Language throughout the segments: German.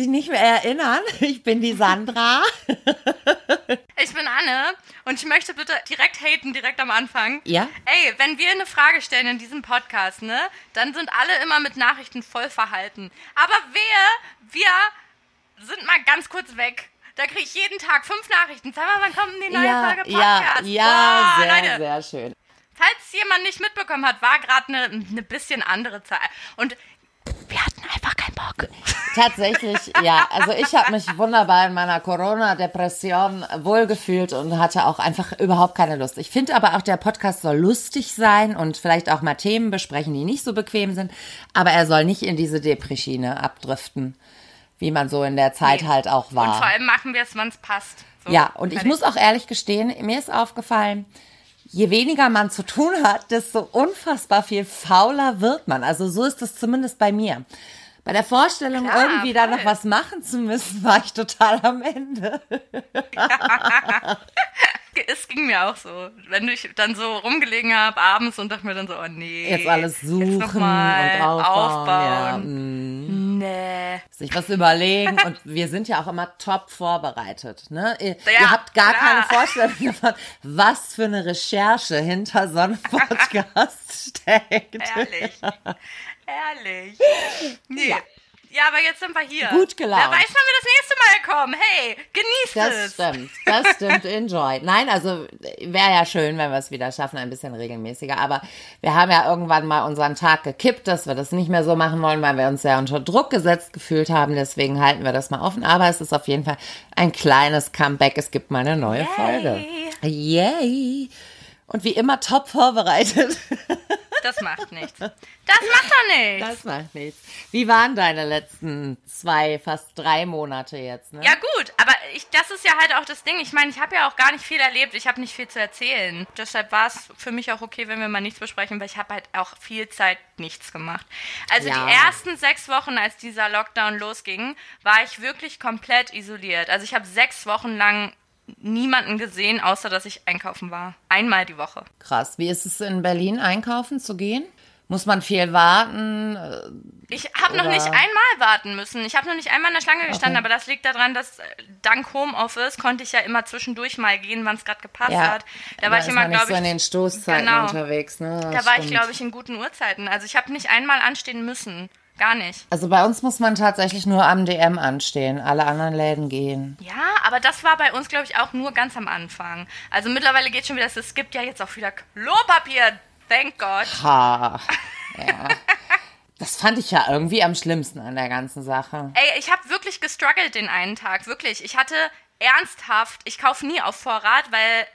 sich nicht mehr erinnern, ich bin die Sandra. Ich bin Anne und ich möchte bitte direkt haten, direkt am Anfang. Ja? Ey, wenn wir eine Frage stellen in diesem Podcast, ne, dann sind alle immer mit Nachrichten voll verhalten. Aber wir, wir sind mal ganz kurz weg. Da kriege ich jeden Tag fünf Nachrichten. Sag mal, wann kommt denn die neue ja, Folge Podcast? Ja, ja, Boah, sehr, Leute. sehr schön. Falls jemand nicht mitbekommen hat, war gerade eine ne bisschen andere Zeit. Und wir hatten einfach Bock. Tatsächlich, ja. Also ich habe mich wunderbar in meiner Corona-Depression wohlgefühlt und hatte auch einfach überhaupt keine Lust. Ich finde aber auch, der Podcast soll lustig sein und vielleicht auch mal Themen besprechen, die nicht so bequem sind. Aber er soll nicht in diese Depreschiene abdriften, wie man so in der Zeit Nee. halt auch war. Und vor allem machen wir es, wann es passt. So, Ja, und ich muss auch ehrlich gestehen, mir ist aufgefallen, je weniger man zu tun hat, desto unfassbar viel fauler wird man. Also so ist es zumindest bei mir. Bei der Vorstellung, Klar, irgendwie da voll. noch was machen zu müssen, war ich total am Ende. Es ging mir auch so. Wenn ich dann so rumgelegen habe abends und dachte mir dann so, oh nee. Jetzt alles suchen mal und aufbauen. Ja, aufbauen. mm, Nee. sich was überlegen. Und wir sind ja auch immer top vorbereitet. Ne? Ihr, Ja, ihr habt gar klar. keine Vorstellung davon, was für eine Recherche hinter so einem Podcast steckt. Ehrlich. Ehrlich. Nee. Ja. Ja. aber jetzt sind wir hier. Gut gelaunt. Wer weiß, wann wir das nächste Mal kommen. Hey, genießt Das es. stimmt, das stimmt, enjoy. Nein, also wäre ja schön, wenn wir es wieder schaffen, ein bisschen regelmäßiger. Aber wir haben ja irgendwann mal unseren Tag gekippt, dass wir das nicht mehr so machen wollen, weil wir uns ja unter Druck gesetzt gefühlt haben. Deswegen halten wir das mal offen. Aber es ist auf jeden Fall ein kleines Comeback. Es gibt mal eine neue Folge. Yay! Und wie immer top vorbereitet. Das macht nichts. Das macht doch nichts. Das macht nichts. Wie waren deine letzten zwei, fast drei Monate jetzt? Ne? Ja gut, aber ich, das ist ja halt auch das Ding. Ich meine, ich habe ja auch gar nicht viel erlebt. Ich habe nicht viel zu erzählen. Deshalb war es für mich auch okay, wenn wir mal nichts besprechen, weil ich habe halt auch viel Zeit nichts gemacht. Also Ja. die ersten sechs Wochen, als dieser Lockdown losging, war ich wirklich komplett isoliert. Also ich habe sechs Wochen lang niemanden gesehen, außer dass ich einkaufen war. Einmal die Woche. Krass. Wie ist es in Berlin einkaufen zu gehen? Muss man viel warten? Ich habe noch nicht einmal warten müssen. Ich habe noch nicht einmal in der Schlange gestanden, aber das liegt daran, dass äh, dank Homeoffice konnte ich ja immer zwischendurch mal gehen, wann es gerade gepasst hat. Da war ich immer, glaube so in ich, den Stoßzeiten Genau. unterwegs. Ne? da war ich, glaube ich, in guten Uhrzeiten. Also ich habe nicht einmal anstehen müssen. Gar nicht. Also bei uns muss man tatsächlich nur am DM anstehen. Alle anderen Läden gehen. Ja, aber das war bei uns, glaube ich, auch nur ganz am Anfang. Also mittlerweile geht schon wieder, es gibt ja jetzt auch wieder Klopapier. Thank God. Ha. Ja. Das fand ich ja irgendwie am schlimmsten an der ganzen Sache. Ey, ich habe wirklich gestruggelt den einen Tag, wirklich. Ich hatte ernsthaft, ich kaufe nie auf Vorrat, weil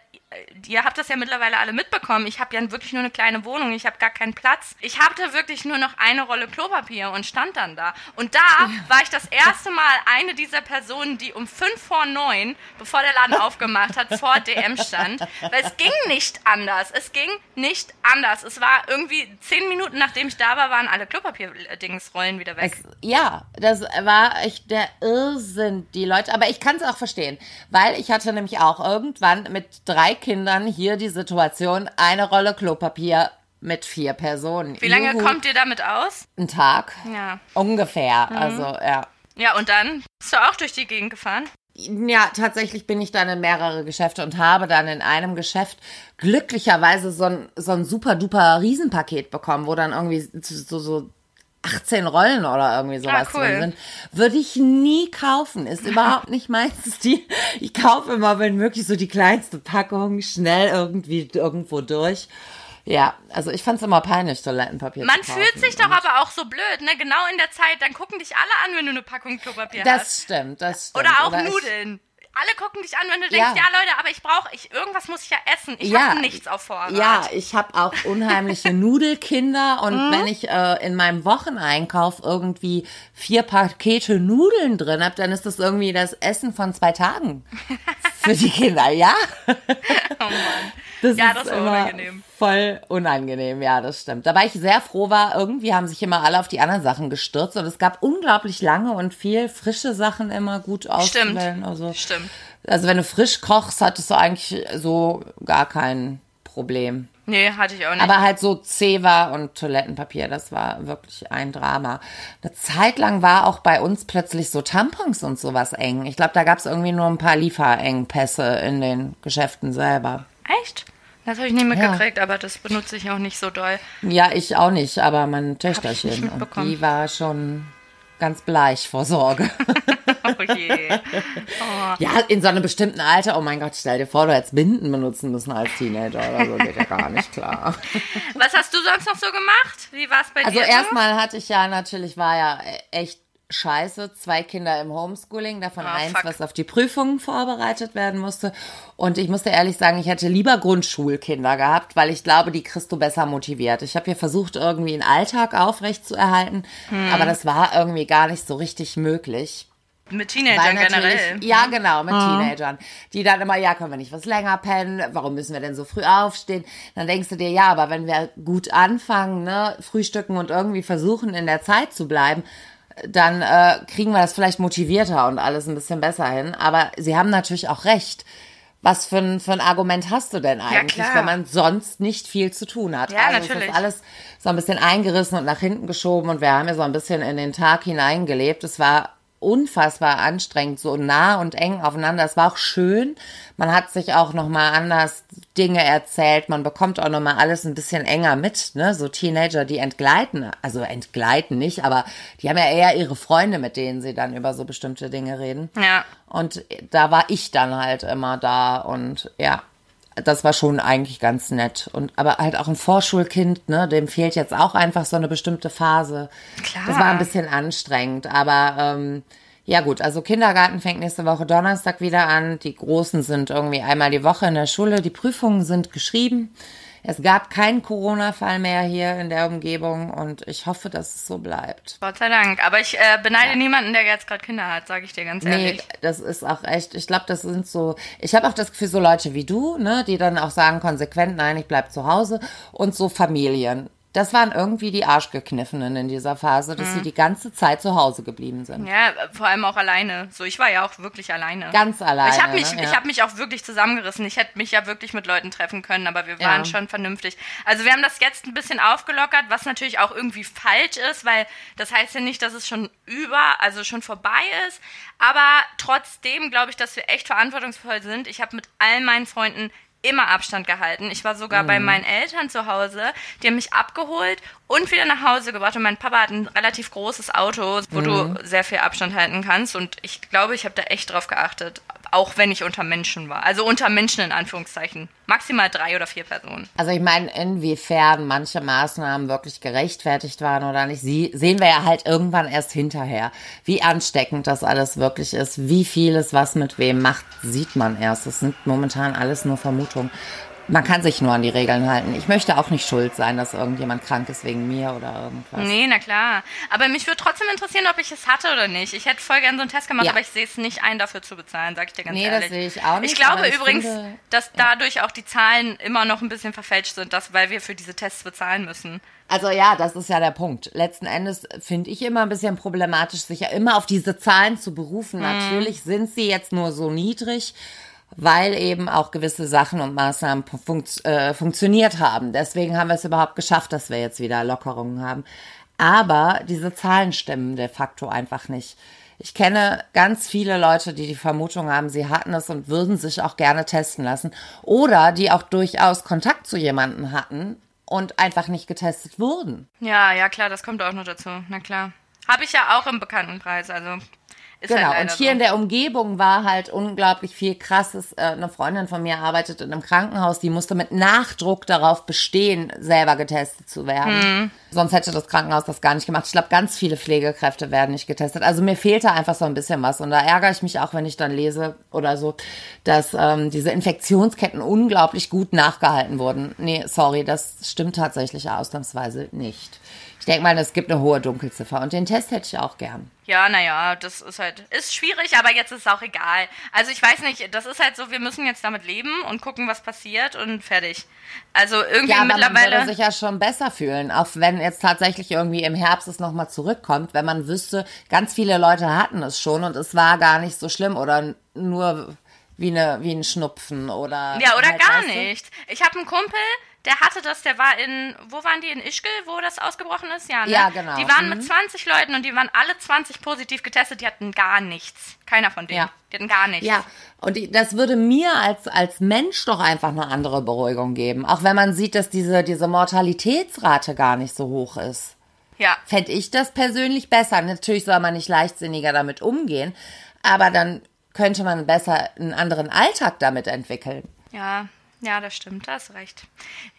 ihr habt das ja mittlerweile alle mitbekommen. Ich habe ja wirklich nur eine kleine Wohnung, ich habe gar keinen Platz. Ich hatte wirklich nur noch eine Rolle Klopapier und stand dann da. Und da war ich das erste Mal eine dieser Personen, die um fünf vor neun, bevor der Laden aufgemacht hat, vor DM stand. Weil es ging nicht anders. Es ging nicht anders. Es war irgendwie zehn Minuten, nachdem ich da war, waren alle Klopapier-Dingsrollen wieder weg. Es, ja, das war echt der Irrsinn, die Leute. Aber ich kann es auch verstehen, weil ich hatte nämlich auch irgendwann mit drei Kindern hier die Situation, eine Rolle Klopapier mit vier Personen. Wie lange Juhu. kommt ihr damit aus? Ein Tag? Ja. Ungefähr. Mhm. Also, ja. Ja, und dann bist du auch durch die Gegend gefahren? Ja, tatsächlich bin ich dann in mehrere Geschäfte und habe dann in einem Geschäft glücklicherweise so ein, so ein super duper Riesenpaket bekommen, wo dann irgendwie so, so 18 Rollen oder irgendwie sowas Ah, cool. drin sind. Würde ich nie kaufen. Ist überhaupt nicht meins. Die, ich kaufe immer, wenn möglich, so die kleinste Packung, schnell irgendwie irgendwo durch. Ja, also ich fand es immer peinlich, Toilettenpapier Man zu kaufen. fühlt sich doch aber auch so blöd, ne? Genau in der Zeit, dann gucken dich alle an, wenn du eine Packung Klopapier hast. Das stimmt, das stimmt. Oder auch ich- Nudeln. Alle gucken dich an, wenn du denkst, Ja. ja, Leute, aber ich brauche, ich, irgendwas muss ich ja essen. Ich Ja. habe nichts auf Vorrat. Ja, ich habe auch unheimliche Nudelkinder und Mhm. wenn ich äh, in meinem Wocheneinkauf irgendwie vier Pakete Nudeln drin habe, dann ist das irgendwie das Essen von zwei Tagen für die Kinder, ja? Oh Mann. Das Ja, das war unangenehm. Voll unangenehm, ja, das stimmt. Da war ich sehr froh war, irgendwie haben sich immer alle auf die anderen Sachen gestürzt und es gab unglaublich lange und viel frische Sachen immer gut auszuwählen. Also, Stimmt. also wenn du frisch kochst, hattest du eigentlich so gar kein Problem. Nee, hatte ich auch nicht. Aber halt so Zewa und Toilettenpapier, das war wirklich ein Drama. Eine Zeit lang war auch bei uns plötzlich so Tampons und sowas eng. Ich glaube, da gab es irgendwie nur ein paar Lieferengpässe in den Geschäften selber. Echt? Das habe ich nicht mitgekriegt, ja. aber das benutze ich auch nicht so doll. Ja, ich auch nicht, aber mein Töchterchen. Und die war schon ganz bleich vor Sorge. oh je. Oh. Ja, in so einem bestimmten Alter, oh mein Gott, stell dir vor, du hättest Binden benutzen müssen als Teenager oder so, geht ja gar nicht klar. Was hast du sonst noch so gemacht? Wie war es bei also dir? Also erstmal hatte ich ja natürlich, war ja echt scheiße. Zwei Kinder im Homeschooling, davon oh, eins, fuck. was auf die Prüfungen vorbereitet werden musste. Und ich musste ehrlich sagen, ich hätte lieber Grundschulkinder gehabt, weil ich glaube, die kriegst du besser motiviert. Ich habe hier versucht, irgendwie einen Alltag aufrecht zu erhalten, hm. aber das war irgendwie gar nicht so richtig möglich. Mit Teenagern generell. Ja, genau, mit mhm. Teenagern. Die dann immer, ja, können wir nicht was länger pennen? Warum müssen wir denn so früh aufstehen? Dann denkst du dir, ja, aber wenn wir gut anfangen, ne, frühstücken und irgendwie versuchen, in der Zeit zu bleiben, dann äh, kriegen wir das vielleicht motivierter und alles ein bisschen besser hin. Aber sie haben natürlich auch recht. Was für ein, für ein Argument hast du denn eigentlich, ja, wenn man sonst nicht viel zu tun hat? Ja, also natürlich. ist alles so ein bisschen eingerissen und nach hinten geschoben und wir haben ja so ein bisschen in den Tag hineingelebt. Es war unfassbar anstrengend, so nah und eng aufeinander. Es war auch schön. Man hat sich auch noch mal anders Dinge erzählt. Man bekommt auch noch mal alles ein bisschen enger mit. Ne? So Teenager, die entgleiten, also entgleiten nicht, aber die haben ja eher ihre Freunde, mit denen sie dann über so bestimmte Dinge reden. Ja. Und da war ich dann halt immer da und ja, das war schon eigentlich ganz nett. Und aber halt auch ein Vorschulkind, ne, dem fehlt jetzt auch einfach so eine bestimmte Phase. Klar. Das war ein bisschen anstrengend, aber ähm, ja gut, also Kindergarten fängt nächste Woche Donnerstag wieder an. Die Großen sind irgendwie einmal die Woche in der Schule. Die Prüfungen sind geschrieben. Es gab keinen Corona-Fall mehr hier in der Umgebung und ich hoffe, dass es so bleibt. Gott sei Dank. Aber ich äh, beneide ja. niemanden, der jetzt gerade Kinder hat, sage ich dir ganz ehrlich. Nee, das ist auch echt, ich glaube, das sind so, ich habe auch das Gefühl, so Leute wie du, ne, die dann auch sagen konsequent, nein, ich bleib zu Hause und so Familien das waren irgendwie die Arschgekniffenen in dieser Phase, dass mhm. sie die ganze Zeit zu Hause geblieben sind. Ja, vor allem auch alleine. So, ich war ja auch wirklich alleine. Ganz alleine. Ich habe mich, ne? ja. ich habe mich auch wirklich zusammengerissen. Ich hätte mich ja wirklich mit Leuten treffen können, aber wir waren ja. schon vernünftig. Also wir haben das jetzt ein bisschen aufgelockert, was natürlich auch irgendwie falsch ist, weil das heißt ja nicht, dass es schon über, also schon vorbei ist. Aber trotzdem glaube ich, dass wir echt verantwortungsvoll sind. Ich habe mit all meinen Freunden immer Abstand gehalten. Ich war sogar mhm. bei meinen Eltern zu Hause. Die haben mich abgeholt und wieder nach Hause gebracht. Und mein Papa hat ein relativ großes Auto, wo mhm. du sehr viel Abstand halten kannst. Und ich glaube, ich habe da echt drauf geachtet. Auch wenn ich unter Menschen war. Also unter Menschen in Anführungszeichen. Maximal drei oder vier Personen. Also ich meine, inwiefern manche Maßnahmen wirklich gerechtfertigt waren oder nicht, sie sehen wir ja halt irgendwann erst hinterher. Wie ansteckend das alles wirklich ist, wie vieles was mit wem macht, sieht man erst. Das sind momentan alles nur Vermutungen man kann sich nur an die Regeln halten. Ich möchte auch nicht schuld sein, dass irgendjemand krank ist wegen mir oder irgendwas. Nee, na klar. Aber mich würde trotzdem interessieren, ob ich es hatte oder nicht. Ich hätte voll gerne so einen Test gemacht, ja. aber ich sehe es nicht ein, dafür zu bezahlen, sag ich dir ganz nee, ehrlich. Nee, das sehe ich auch nicht. Ich glaube ich übrigens, finde, dass ja. dadurch auch die Zahlen immer noch ein bisschen verfälscht sind, dass, weil wir für diese Tests bezahlen müssen. Also ja, das ist ja der Punkt. Letzten Endes finde ich immer ein bisschen problematisch, sich ja immer auf diese Zahlen zu berufen. Mhm. Natürlich sind sie jetzt nur so niedrig weil eben auch gewisse Sachen und Maßnahmen funkt, äh, funktioniert haben. Deswegen haben wir es überhaupt geschafft, dass wir jetzt wieder Lockerungen haben. Aber diese Zahlen stimmen de facto einfach nicht. Ich kenne ganz viele Leute, die die Vermutung haben, sie hatten es und würden sich auch gerne testen lassen. Oder die auch durchaus Kontakt zu jemandem hatten und einfach nicht getestet wurden. Ja, ja, klar, das kommt auch noch dazu. Na klar. Habe ich ja auch im Bekanntenkreis. Also ist genau, halt und hier so. in der Umgebung war halt unglaublich viel krasses. Äh, eine Freundin von mir arbeitet in einem Krankenhaus, die musste mit Nachdruck darauf bestehen, selber getestet zu werden. Mhm. Sonst hätte das Krankenhaus das gar nicht gemacht. Ich glaube, ganz viele Pflegekräfte werden nicht getestet. Also mir fehlte einfach so ein bisschen was. Und da ärgere ich mich auch, wenn ich dann lese oder so, dass ähm, diese Infektionsketten unglaublich gut nachgehalten wurden. Nee, sorry, das stimmt tatsächlich ausnahmsweise nicht. Ich denke mal, es gibt eine hohe Dunkelziffer und den Test hätte ich auch gern. Ja, naja, das ist halt, ist schwierig, aber jetzt ist es auch egal. Also ich weiß nicht, das ist halt so, wir müssen jetzt damit leben und gucken, was passiert und fertig. Also irgendwie ja, aber mittlerweile. Man würde sich ja schon besser fühlen, auch wenn jetzt tatsächlich irgendwie im Herbst es nochmal zurückkommt, wenn man wüsste, ganz viele Leute hatten es schon und es war gar nicht so schlimm oder nur wie, eine, wie ein Schnupfen oder. Ja, oder halt, gar nicht. Ich habe einen Kumpel, der hatte das, der war in, wo waren die, in Ischgl, wo das ausgebrochen ist? Ja, ne? Ja, genau. Die waren Mhm. mit 20 Leuten und die waren alle 20 positiv getestet, die hatten gar nichts. Keiner von denen. Ja. Die hatten gar nichts. Ja, und die- das würde mir als, als Mensch doch einfach eine andere Beruhigung geben. Auch wenn man sieht, dass diese, diese Mortalitätsrate gar nicht so hoch ist. Ja. Fände ich das persönlich besser. Natürlich soll man nicht leichtsinniger damit umgehen, aber dann könnte man besser einen anderen Alltag damit entwickeln. Ja, ja, das stimmt, da hast recht.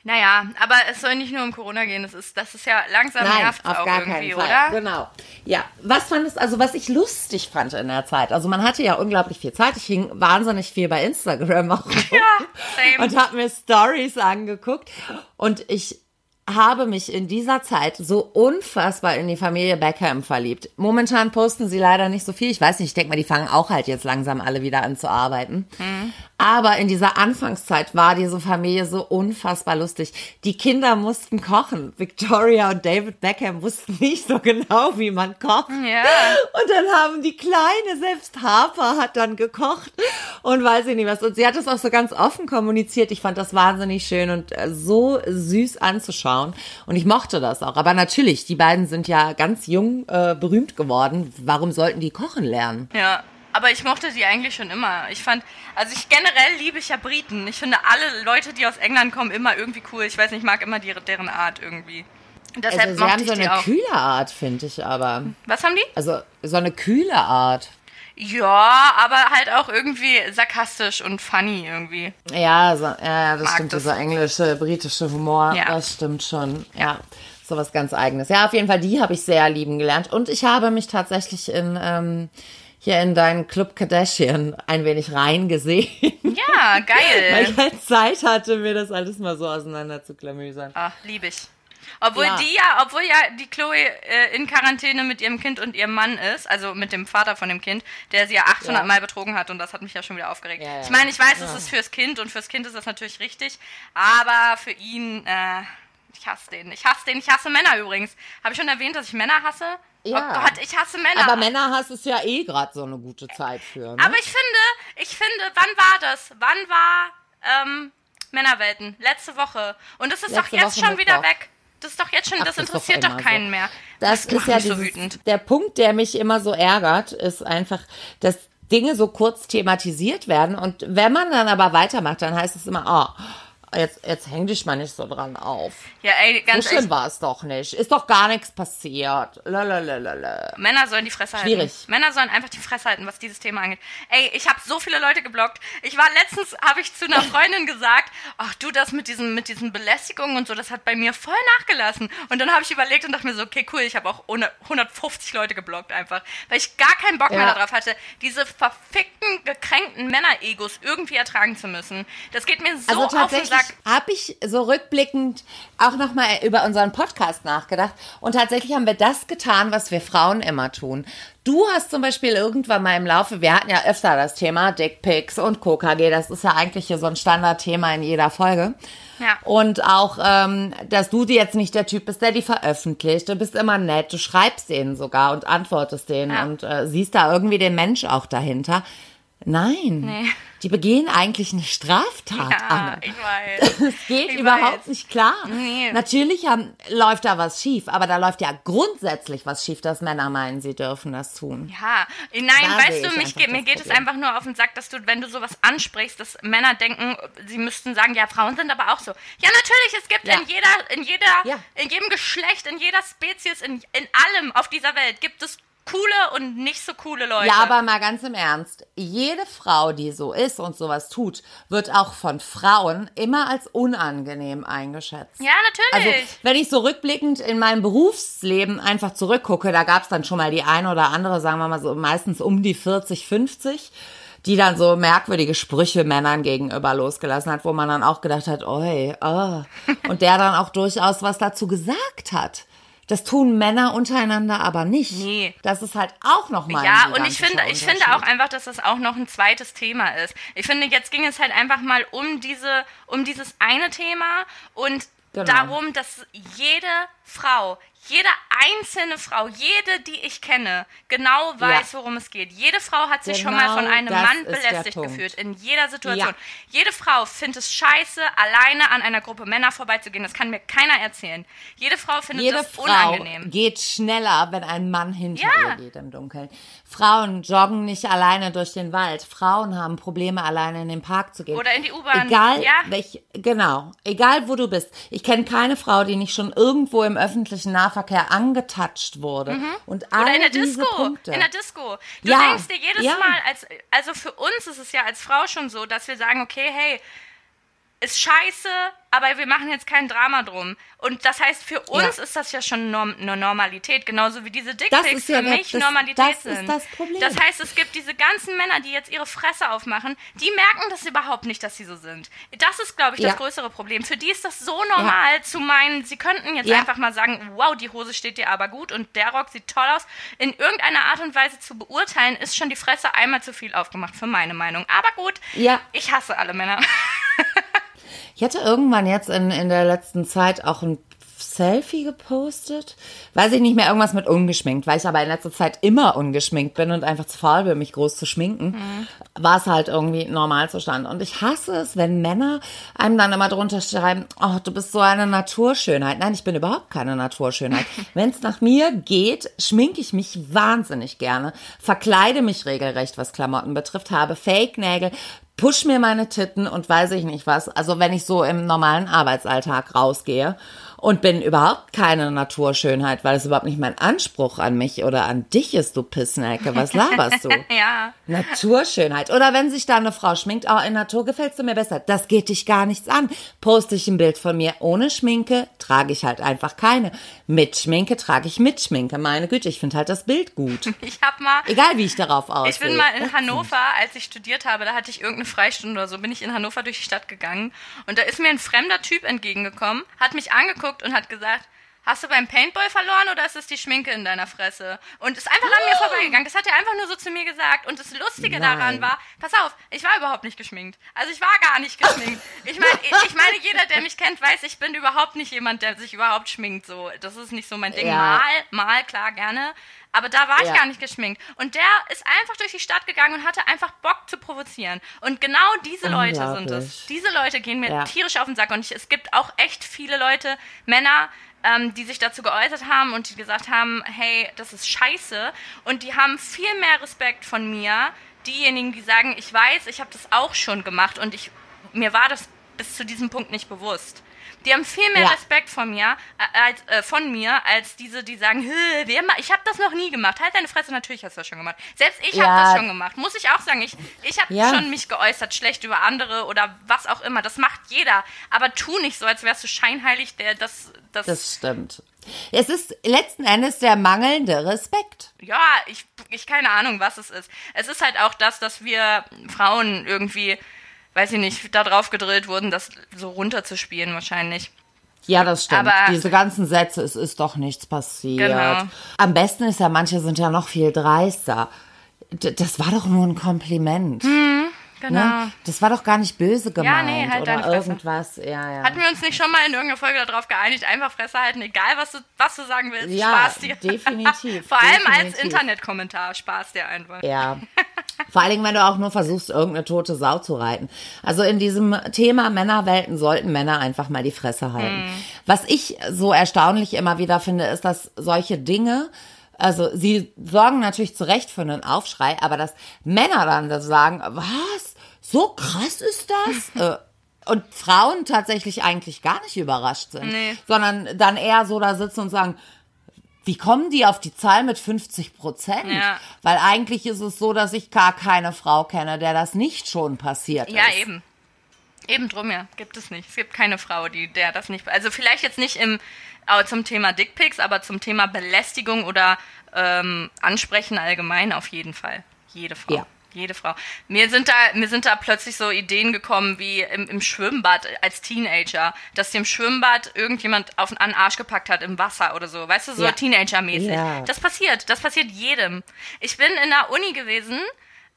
Naja, aber es soll nicht nur um Corona gehen, das ist, das ist ja langsam nervt auch irgendwie, oder? Genau. Ja, was fandest, also was ich lustig fand in der Zeit, also man hatte ja unglaublich viel Zeit, ich hing wahnsinnig viel bei Instagram auch rum same. und habe mir Stories angeguckt und ich habe mich in dieser Zeit so unfassbar in die Familie Beckham verliebt. Momentan posten sie leider nicht so viel. Ich weiß nicht, ich denke mal, die fangen auch halt jetzt langsam alle wieder an zu arbeiten. Aber in dieser Anfangszeit war diese Familie so unfassbar lustig. Die Kinder mussten kochen. Victoria und David Beckham wussten nicht so genau, wie man kocht. Ja. Und dann haben die Kleine, selbst Harper hat dann gekocht und weiß ich nicht was. Und sie hat es auch so ganz offen kommuniziert. Ich fand das wahnsinnig schön und äh, so süß anzuschauen. Und ich mochte das auch. Aber natürlich, die beiden sind ja ganz jung äh, berühmt geworden. Warum sollten die kochen lernen? Ja. Aber ich mochte die eigentlich schon immer. Ich fand, also ich generell liebe ich ja Briten. Ich finde alle Leute, die aus England kommen, immer irgendwie cool. Ich weiß nicht, ich mag immer die, deren Art irgendwie. Und deshalb Also sie haben so eine auch. kühle Art, finde ich aber. Was haben die? Also so eine kühle Art. Ja, aber halt auch irgendwie sarkastisch und funny irgendwie. Ja, so, ja das Mag stimmt, das. dieser englische, britische Humor, Ja. das stimmt schon. Ja, so was ganz Eigenes. Ja, auf jeden Fall, die habe ich sehr lieben gelernt. Und ich habe mich tatsächlich in ähm, hier in deinen Club Kardashian ein wenig reingesehen, Ja, weil geil. ich halt Zeit hatte, mir das alles mal so auseinander zu klamüsern. Ah, liebe ich. Obwohl Ja. die ja, obwohl ja die Chloe äh, in Quarantäne mit ihrem Kind und ihrem Mann ist, also mit dem Vater von dem Kind, der sie ja 800 Ja. Mal betrogen hat und das hat mich ja schon wieder aufgeregt. Ja. Ich meine, ich weiß, es ist fürs Kind und fürs Kind ist das natürlich richtig, aber für ihn, äh, ich hasse den. Ich hasse den. Ich hasse Männer übrigens. Habe ich schon erwähnt, dass ich Männer hasse? Ja. Oh Gott, ich hasse Männer. Aber Männerhass ist ja eh gerade so eine gute Zeit für. Ne? Aber ich finde, ich finde, wann war das? Wann war ähm, Männerwelten? Letzte Woche. Und das ist Letzte doch jetzt Woche schon wieder Mittwoch. weg. Das ist doch jetzt schon, Ach, das das ist doch interessiert doch, immer keinen so. mehr. Das, ist macht ja mich so dieses, wütend. der Punkt, der mich immer so ärgert, ist einfach, dass Dinge so kurz thematisiert werden und wenn man dann aber weitermacht, dann heißt es immer, oh, jetzt, jetzt häng dich mal nicht so dran auf. Ja, ey, So ganz schlimm ehrlich, war es doch nicht. Ist doch gar nichts passiert. Lalalala. Männer sollen die Fresse halten. Schwierig. Männer sollen einfach die Fresse halten, was dieses Thema angeht. Ey, ich habe so viele Leute geblockt. Ich war letztens, habe ich zu einer Freundin gesagt, ach du, das mit diesen, mit diesen Belästigungen und so, das hat bei mir voll nachgelassen. Und dann habe ich überlegt und dachte mir so, okay, cool, ich habe auch 100 150 Leute geblockt einfach, weil ich gar keinen Bock mehr Ja. darauf hatte, diese verfickten, gekränkten Männer-Egos irgendwie ertragen zu müssen. Das geht mir so Also auf den Sack. Habe ich so rückblickend auch nochmal über unseren Podcast nachgedacht. Und tatsächlich haben wir das getan, was wir Frauen immer tun. Du hast zum Beispiel irgendwann mal im Laufe, wir hatten ja öfter das Thema Dickpics und KKG, das ist ja eigentlich hier so ein Standardthema in jeder Folge. Ja. Und auch, ähm, dass du jetzt nicht der Typ bist, der die veröffentlicht. Du bist immer nett, du schreibst denen sogar und antwortest denen Ja. und äh, siehst da irgendwie den Mensch auch dahinter. Nein, Nee. die begehen eigentlich eine Straftat, Ja, Anne. ich weiß. Es geht Ich überhaupt weiß. nicht klar. Nee. Natürlich haben, läuft da was schief, aber da läuft ja grundsätzlich was schief, dass Männer meinen, sie dürfen das tun. Ja, nein, Da weißt du, ich mich, geht- mir geht es Problem. einfach nur auf den Sack, dass du, wenn du sowas ansprichst, dass Männer denken, sie müssten sagen, ja, Frauen sind aber auch so. Ja, natürlich, es gibt Ja. in jeder, in jeder, Ja. in jedem Geschlecht, in jeder Spezies, in, in allem auf dieser Welt gibt es coole und nicht so coole Leute. Ja, aber mal ganz im Ernst. Jede Frau, die so ist und sowas tut, wird auch von Frauen immer als unangenehm eingeschätzt. Ja, Also, natürlich. wenn ich so rückblickend in meinem Berufsleben einfach zurückgucke, da gab es dann schon mal die eine oder andere, sagen wir mal so, meistens um die 40, 50, die dann so merkwürdige Sprüche Männern gegenüber losgelassen hat, wo man dann auch gedacht hat, oi, oh. Und der dann auch durchaus was dazu gesagt hat. Das tun Männer untereinander aber nicht. Nee. Das ist halt auch nochmal Ja, und ich finde, ich finde auch einfach, dass das auch noch ein zweites Thema ist. Ich finde, jetzt ging es halt einfach mal um diese, um dieses eine Thema und Genau. darum, dass jede Frau, jede einzelne Frau, jede, die ich kenne, genau weiß, ja. worum es geht. Jede Frau hat sich genau schon mal von genau einem Mann belästigt gefühlt, in jeder Situation. Ja. Jede Frau findet es scheiße, alleine an einer Gruppe Männer vorbeizugehen. Das kann mir keiner erzählen. Jede Frau findet jede das Frau unangenehm. geht schneller, wenn ein Mann hinter ja. ihr geht im Dunkeln. Frauen joggen nicht alleine durch den Wald. Frauen haben Probleme, alleine in den Park zu gehen. Oder in die U-Bahn. Egal, ja. welch, genau. Egal, wo du bist. Ich kenne keine Frau, die nicht schon irgendwo im öffentlichen Nahverkehr angetatscht wurde. Mhm. Und Oder in der Disco. Punkte. In der Disco. Du Ja. denkst dir jedes Ja. Mal, als, also für uns ist es ja als Frau schon so, dass wir sagen, okay, hey, ist scheiße, aber wir machen jetzt kein Drama drum. Und das heißt, für uns Ja. ist das ja schon norm eine Normalität, genauso wie diese Dickpics ist ja für mich das- Normalität das ist sind. das Problem. Das heißt, es gibt diese ganzen Männer, die jetzt ihre Fresse aufmachen, die merken das überhaupt nicht, dass sie so sind. Das ist, glaube ich, Ja. das größere Problem. Für die ist das so normal zu meinen, sie könnten jetzt Ja. einfach mal sagen, wow, die Hose steht dir aber gut und der Rock sieht toll aus. In irgendeiner Art und Weise zu beurteilen, ist schon die Fresse einmal zu viel aufgemacht, für meine Meinung. Aber gut, Ja. ich hasse alle Männer. Ich hatte irgendwann jetzt in, in der letzten Zeit auch ein Selfie gepostet. Weiß ich nicht mehr, irgendwas mit ungeschminkt, weil ich aber in letzter Zeit immer ungeschminkt bin und einfach zu faul bin, mich groß zu schminken, war es halt irgendwie Normalzustand. Und ich hasse es, wenn Männer einem dann immer drunter schreiben, oh, du bist so eine Naturschönheit. Nein, ich bin überhaupt keine Naturschönheit. wenn es nach mir geht, schminke ich mich wahnsinnig gerne, verkleide mich regelrecht, was Klamotten betrifft, habe Fake-Nägel, push mir meine Titten und weiß ich nicht was. Also wenn ich so im normalen Arbeitsalltag rausgehe und bin überhaupt keine Naturschönheit, weil es überhaupt nicht mein Anspruch an mich oder an dich ist, du Pissnecke. Was laberst du? ja. Naturschönheit. Oder wenn sich da eine Frau schminkt, oh, in Natur gefällst du mir besser. Das geht dich gar nichts an. Poste ich ein Bild von mir ohne Schminke, trage ich halt einfach keine. Mit Schminke trage ich mit Schminke. Meine Güte, ich finde halt das Bild gut. Ich hab mal. Egal, wie ich darauf aussehe. Ich bin mal in Hannover, als ich studiert habe, da hatte ich irgendeine Freistunde oder so, bin ich in Hannover durch die Stadt gegangen und da ist mir ein fremder Typ entgegengekommen, hat mich angeguckt und hat gesagt, hast du beim Paintball verloren oder ist es die Schminke in deiner Fresse? Und ist einfach an mir vorbeigegangen. Das hat er einfach nur so zu mir gesagt. Und das Lustige Nein. daran war, pass auf, ich war überhaupt nicht geschminkt. Also ich war gar nicht geschminkt. Ich meine, ich meine, jeder, der mich kennt, weiß, ich bin überhaupt nicht jemand, der sich überhaupt schminkt. So, das ist nicht so mein Ding. Ja. Mal, mal, klar, gerne. Aber da war ich Ja. gar nicht geschminkt. Und der ist einfach durch die Stadt gegangen und hatte einfach Bock zu provozieren. Und genau diese Leute sind es. Diese Leute gehen mir Ja. tierisch auf den Sack. Und ich, es gibt auch echt viele Leute, Männer, ähm, die sich dazu geäußert haben und die gesagt haben, hey, das ist scheiße. Und die haben viel mehr Respekt von mir. Diejenigen, die sagen, ich weiß, ich habe das auch schon gemacht und ich, mir war das bis zu diesem Punkt nicht bewusst. Die haben viel mehr Ja. Respekt von mir, äh, als, äh, von mir, als diese, die sagen, "Hö, wer ich habe das noch nie gemacht. Halt deine Fresse, natürlich hast du das schon gemacht. Selbst ich habe Ja. das schon gemacht. Muss ich auch sagen. Ich, ich habe Ja. schon mich geäußert, schlecht über andere oder was auch immer. Das macht jeder. Aber tu nicht so, als wärst du scheinheilig, der das, das, Das stimmt. Es ist letzten Endes der mangelnde Respekt. ja, ich, ich keine Ahnung, was es ist. Es ist halt auch das, dass wir Frauen irgendwie, weiß ich nicht, da drauf gedrillt wurden, das so runterzuspielen wahrscheinlich. Ja, das stimmt. Aber- Diese ganzen Sätze, es ist doch nichts passiert. Genau. Am besten ist ja, manche sind ja noch viel dreister. D das war doch nur ein Kompliment. Genau. Ne? Das war doch gar nicht böse gemeint nee, halt oder irgendwas. Ja, ja. Hatten wir uns nicht schon mal in irgendeiner Folge darauf geeinigt, einfach Fresse halten, egal was du, was du sagen willst, Ja, Spaß dir. definitiv, Vor allem als definitiv. Internetkommentar, Spaß dir einfach. Ja. Vor allen Dingen, wenn du auch nur versuchst, irgendeine tote Sau zu reiten. Also in diesem Thema Männerwelten sollten Männer einfach mal die Fresse halten. Was ich so erstaunlich immer wieder finde, ist, dass solche Dinge, also sie sorgen natürlich zu Recht für einen Aufschrei, aber dass Männer dann das sagen, was? So krass ist das? Äh, und Frauen tatsächlich eigentlich gar nicht überrascht sind, Nee. sondern dann eher so da sitzen und sagen, wie kommen die auf die Zahl mit 50 Prozent? Ja. Weil eigentlich ist es so, dass ich gar keine Frau kenne, der das nicht schon passiert Ja, ist. eben. Eben drum, ja. Gibt es nicht. Es gibt keine Frau, die der das nicht. Also vielleicht jetzt nicht im zum Thema Dickpics, aber zum Thema Belästigung oder ähm, Ansprechen allgemein auf jeden Fall. Jede Frau. Ja. Jede Frau. Mir sind da, mir sind da plötzlich so Ideen gekommen wie im, im Schwimmbad als Teenager, dass dir im Schwimmbad irgendjemand auf den Arsch gepackt hat im Wasser oder so. Weißt du, so Ja. Teenager-mäßig. Ja. Das passiert. Das passiert jedem. Ich bin in der Uni gewesen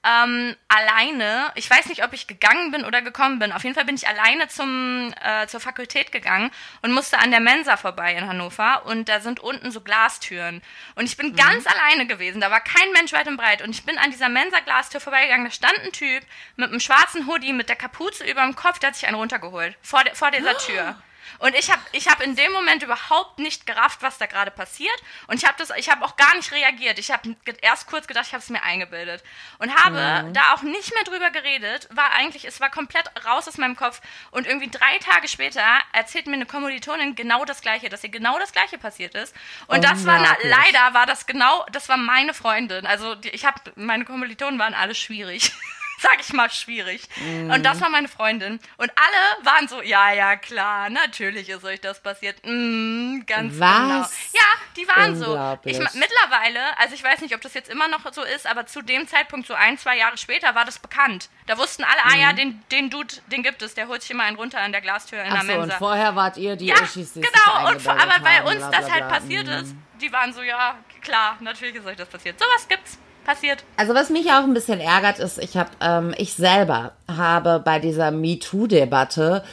ähm, alleine, ich weiß nicht, ob ich gegangen bin oder gekommen bin, auf jeden Fall bin ich alleine zum, äh, zur Fakultät gegangen und musste an der Mensa vorbei in Hannover und da sind unten so Glastüren. Und ich bin mhm. ganz alleine gewesen, da war kein Mensch weit und breit und ich bin an dieser Mensa-Glastür vorbeigegangen, da stand ein Typ mit einem schwarzen Hoodie, mit der Kapuze über dem Kopf, der hat sich einen runtergeholt, vor, de vor dieser Tür. Und ich habe ich hab in dem Moment überhaupt nicht gerafft, was da gerade passiert. Und ich habe das, ich habe auch gar nicht reagiert. Ich habe erst kurz gedacht, ich habe es mir eingebildet. Und habe mhm. da auch nicht mehr drüber geredet. War eigentlich, es war komplett raus aus meinem Kopf. Und irgendwie drei Tage später erzählt mir eine Kommilitonin genau das Gleiche, dass ihr genau das Gleiche passiert ist. Und das war, na, leider war das genau, das war meine Freundin. Also die, ich habe, meine Kommilitonen waren alle schwierig. sag ich mal, schwierig. Mm. Und das war meine Freundin. Und alle waren so, ja, ja, klar, natürlich ist euch das passiert. Mm, ganz Was? genau. Ja, die waren so. Ich, mittlerweile, also ich weiß nicht, ob das jetzt immer noch so ist, aber zu dem Zeitpunkt, so ein, zwei Jahre später, war das bekannt. Da wussten alle, mhm. ah ja, mm. den, den Dude, den gibt es, der holt sich immer einen runter an der Glastür in Ach der Mensa. und vorher wart ihr die ja, Uschis, die genau, und vor, aber weil uns bla, bla, das halt passiert ist, die waren so, ja, klar, natürlich ist euch das passiert. Sowas gibt's passiert. Also was mich auch ein bisschen ärgert ist, ich habe, ähm, ich selber habe bei dieser MeToo-Debatte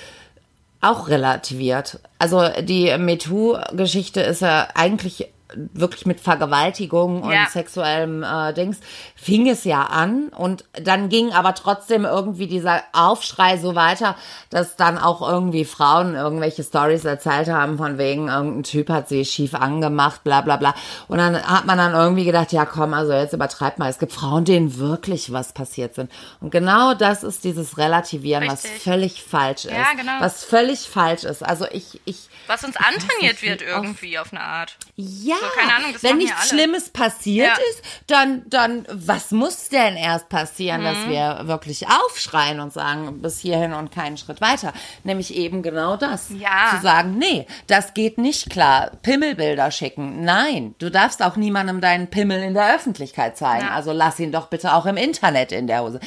auch relativiert. Also die MeToo-Geschichte ist ja eigentlich wirklich mit Vergewaltigung und ja. sexuellem äh, Dings fing es ja an und dann ging aber trotzdem irgendwie dieser Aufschrei so weiter, dass dann auch irgendwie Frauen irgendwelche Stories erzählt haben von wegen irgendein Typ hat sie schief angemacht, bla bla bla und dann hat man dann irgendwie gedacht, ja komm, also jetzt übertreibt mal, es gibt Frauen, denen wirklich was passiert sind und genau das ist dieses Relativieren, Richtig. was völlig falsch ist, ja, genau. was völlig falsch ist. Also ich ich was uns antrainiert wird irgendwie auf, auf eine Art. Ja, so, keine Ahnung, das wenn nichts Schlimmes passiert ja. ist, dann, dann, was muss denn erst passieren, mhm. dass wir wirklich aufschreien und sagen, bis hierhin und keinen Schritt weiter? Nämlich eben genau das. Ja. Zu sagen, nee, das geht nicht klar. Pimmelbilder schicken. Nein, du darfst auch niemandem deinen Pimmel in der Öffentlichkeit zeigen. Ja. Also lass ihn doch bitte auch im Internet in der Hose.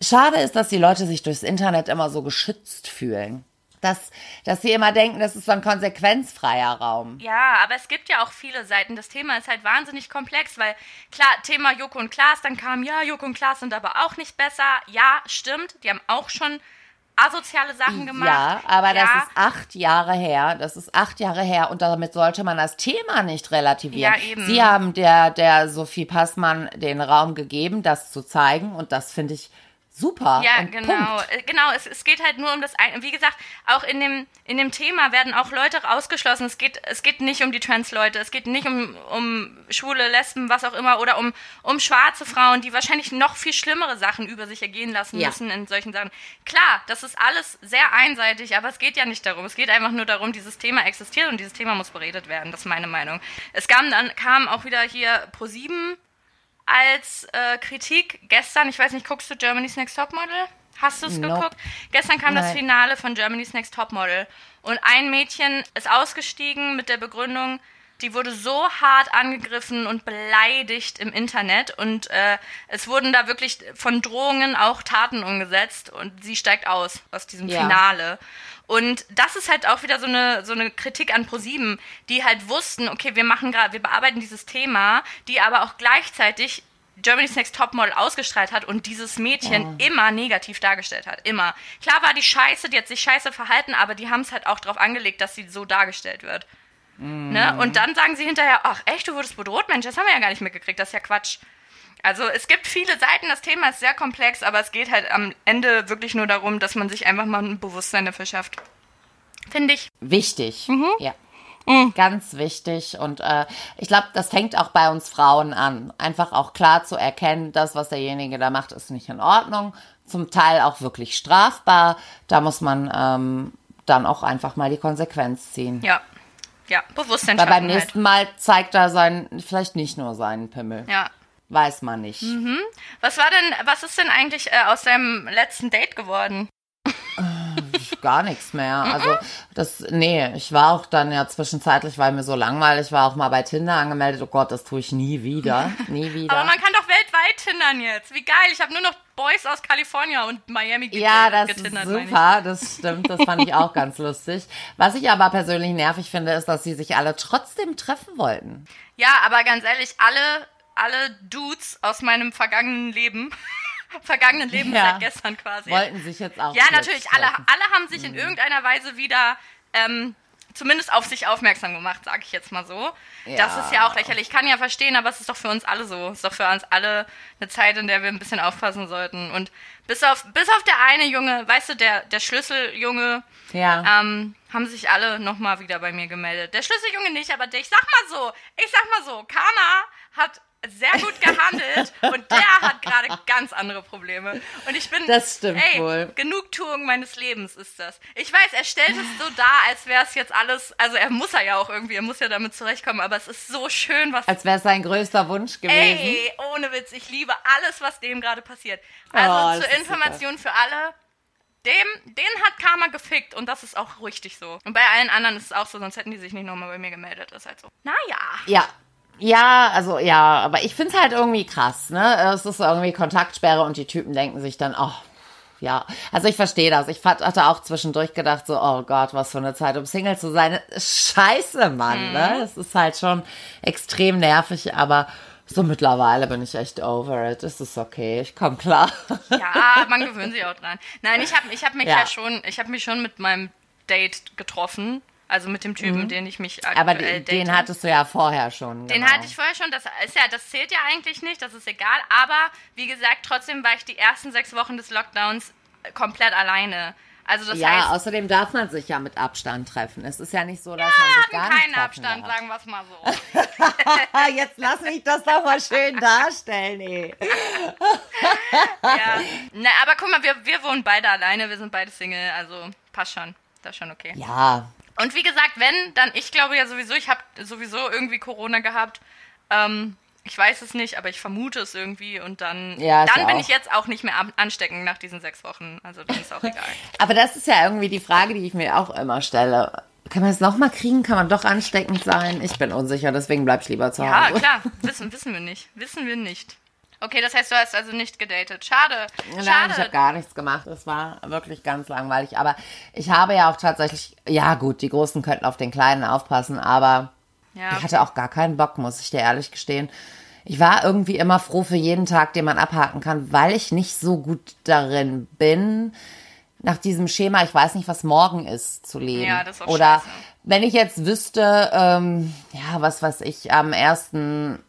Schade ist, dass die Leute sich durchs Internet immer so geschützt fühlen dass, dass sie immer denken, das ist so ein konsequenzfreier Raum. Ja, aber es gibt ja auch viele Seiten. Das Thema ist halt wahnsinnig komplex, weil klar, Thema Joko und Klaas, dann kam, ja, Joko und Klaas sind aber auch nicht besser. Ja, stimmt, die haben auch schon asoziale Sachen gemacht. Ja, aber ja. das ist acht Jahre her. Das ist acht Jahre her und damit sollte man das Thema nicht relativieren. Ja, eben. Sie haben der, der Sophie Passmann den Raum gegeben, das zu zeigen und das finde ich super. Ja, genau. Punkt. Äh, genau, es, es geht halt nur um das eine. Wie gesagt, auch in dem, in dem Thema werden auch Leute ausgeschlossen. Es geht, es geht nicht um die Trans-Leute, es geht nicht um, um schwule, Lesben, was auch immer, oder um, um schwarze Frauen, die wahrscheinlich noch viel schlimmere Sachen über sich ergehen lassen ja. müssen in solchen Sachen. Klar, das ist alles sehr einseitig, aber es geht ja nicht darum. Es geht einfach nur darum, dieses Thema existiert und dieses Thema muss beredet werden. Das ist meine Meinung. Es kam dann, kam auch wieder hier Pro 7 als äh, Kritik gestern, ich weiß nicht, guckst du Germany's Next Topmodel? Hast du es nope. geguckt? Gestern kam Nein. das Finale von Germany's Next Topmodel und ein Mädchen ist ausgestiegen mit der Begründung, die wurde so hart angegriffen und beleidigt im Internet und äh, es wurden da wirklich von Drohungen auch Taten umgesetzt und sie steigt aus aus diesem ja. Finale. Und das ist halt auch wieder so eine, so eine Kritik an ProSieben, die halt wussten, okay, wir machen gerade, wir bearbeiten dieses Thema, die aber auch gleichzeitig Germany's Next Topmodel ausgestrahlt hat und dieses Mädchen oh. immer negativ dargestellt hat. Immer. Klar war die scheiße, die hat sich scheiße verhalten, aber die haben es halt auch darauf angelegt, dass sie so dargestellt wird. Mm. Ne? Und dann sagen sie hinterher, ach echt, du wurdest bedroht? Mensch, das haben wir ja gar nicht mitgekriegt, das ist ja Quatsch. Also es gibt viele Seiten, das Thema ist sehr komplex, aber es geht halt am Ende wirklich nur darum, dass man sich einfach mal ein Bewusstsein dafür schafft. Finde ich. Wichtig, mhm. ja. Mhm. Ganz wichtig. Und äh, ich glaube, das fängt auch bei uns Frauen an. Einfach auch klar zu erkennen, das, was derjenige da macht, ist nicht in Ordnung. Zum Teil auch wirklich strafbar. Da muss man ähm, dann auch einfach mal die Konsequenz ziehen. Ja. Ja, Bewusstsein. Weil beim nächsten Mal zeigt er sein, vielleicht nicht nur seinen Pimmel. Ja, Weiß man nicht. Mhm. Was war denn, was ist denn eigentlich äh, aus deinem letzten Date geworden? Gar nichts mehr. Also das, nee, ich war auch dann ja zwischenzeitlich, weil mir so langweilig war, auch mal bei Tinder angemeldet. Oh Gott, das tue ich nie wieder. Nie wieder. Aber man kann doch weltweit tindern jetzt. Wie geil. Ich habe nur noch Boys aus Kalifornien und Miami Ja, das ist super. Das stimmt. Das fand ich auch ganz lustig. Was ich aber persönlich nervig finde, ist, dass sie sich alle trotzdem treffen wollten. Ja, aber ganz ehrlich, alle alle Dudes aus meinem vergangenen Leben, vergangenen Leben Ja. seit gestern quasi. Wollten sich jetzt auch. Ja, natürlich, alle, alle haben sich in irgendeiner Weise wieder ähm, zumindest auf sich aufmerksam gemacht, sage ich jetzt mal so. Das Ja. ist ja auch lächerlich. Ich kann ja verstehen, aber es ist doch für uns alle so. Es ist doch für uns alle eine Zeit, in der wir ein bisschen aufpassen sollten. Und bis auf, bis auf der eine Junge, weißt du, der, der Schlüsseljunge, Ja. ähm, haben sich alle nochmal wieder bei mir gemeldet. Der Schlüsseljunge nicht, aber der, ich sag mal so, ich sag mal so, Karma hat sehr gut gehandelt und der hat gerade ganz andere Probleme. Und ich bin, Das stimmt ey, wohl. Genugtuung meines Lebens ist das. Ich weiß, er stellt es so dar, als wäre es jetzt alles, also er muss er ja auch irgendwie, er muss ja damit zurechtkommen, aber es ist so schön, was Als wäre es sein größter Wunsch gewesen. Ey, ohne Witz, ich liebe alles, was dem gerade passiert. Also Oh, zur Information für alle, dem, den hat Karma gefickt und das ist auch richtig so. Und bei allen anderen ist es auch so, sonst hätten die sich nicht nochmal bei mir gemeldet. Das ist halt so. Naja. Ja. Ja, also ja, aber ich find's halt irgendwie krass, ne? Es ist irgendwie Kontaktsperre und die Typen denken sich dann, oh, ja. Also ich verstehe das. Ich hatte auch zwischendurch gedacht, so, oh Gott, was für eine Zeit, um Single zu sein. Scheiße, Mann, ne? Es ist halt schon extrem nervig, aber so mittlerweile bin ich echt over it. Es ist okay, ich komm klar. Ja, man gewöhnt sich auch dran. Nein, ich habe ich hab mich ja. Ja. schon, ich habe mich schon mit meinem Date getroffen. Also mit dem Typen, den ich mich aktuell Mhm. Aber den, den date. hattest du ja vorher schon. Den genau. hatte ich vorher schon, das ist ja, das zählt ja eigentlich nicht, das ist egal, aber wie gesagt, trotzdem war ich die ersten sechs Wochen des Lockdowns komplett alleine. Also das Ja, heißt, außerdem darf man sich ja mit Abstand treffen. Es ist ja nicht so, dass wir man sich gar nicht keinen treffen Abstand, darf. sagen wir es mal so. Jetzt lass mich das doch mal schön darstellen, ey. ja. Na, aber guck mal, wir, wir wohnen beide alleine, wir sind beide Single, also passt schon. Das ist schon okay. Ja, Und wie gesagt, wenn, dann, ich glaube ja sowieso, ich habe sowieso irgendwie Corona gehabt. Ähm, ich weiß es nicht, aber ich vermute es irgendwie und dann, Ja, dann bin auch. ich jetzt auch nicht mehr an- ansteckend nach diesen sechs Wochen. Also dann ist auch egal. aber das ist ja irgendwie die Frage, die ich mir auch immer stelle. Kann man es nochmal kriegen? Kann man doch ansteckend sein? Ich bin unsicher, deswegen bleib ich lieber zu Ja, Hause. klar, wissen, wissen wir nicht. Wissen wir nicht. Okay, das heißt, du hast also nicht gedatet. Schade. Nein, ich habe Schade. gar nichts gemacht. Es war wirklich ganz langweilig. Aber ich habe ja auch tatsächlich, ja gut, die Großen könnten auf den Kleinen aufpassen, aber Ja. ich hatte auch gar keinen Bock, muss ich dir ehrlich gestehen. Ich war irgendwie immer froh für jeden Tag, den man abhaken kann, weil ich nicht so gut darin bin, nach diesem Schema, ich weiß nicht, was morgen ist, zu leben. Ja, das ist auch Oder scheiße. wenn ich jetzt wüsste, ähm, ja, was weiß ich, am ersten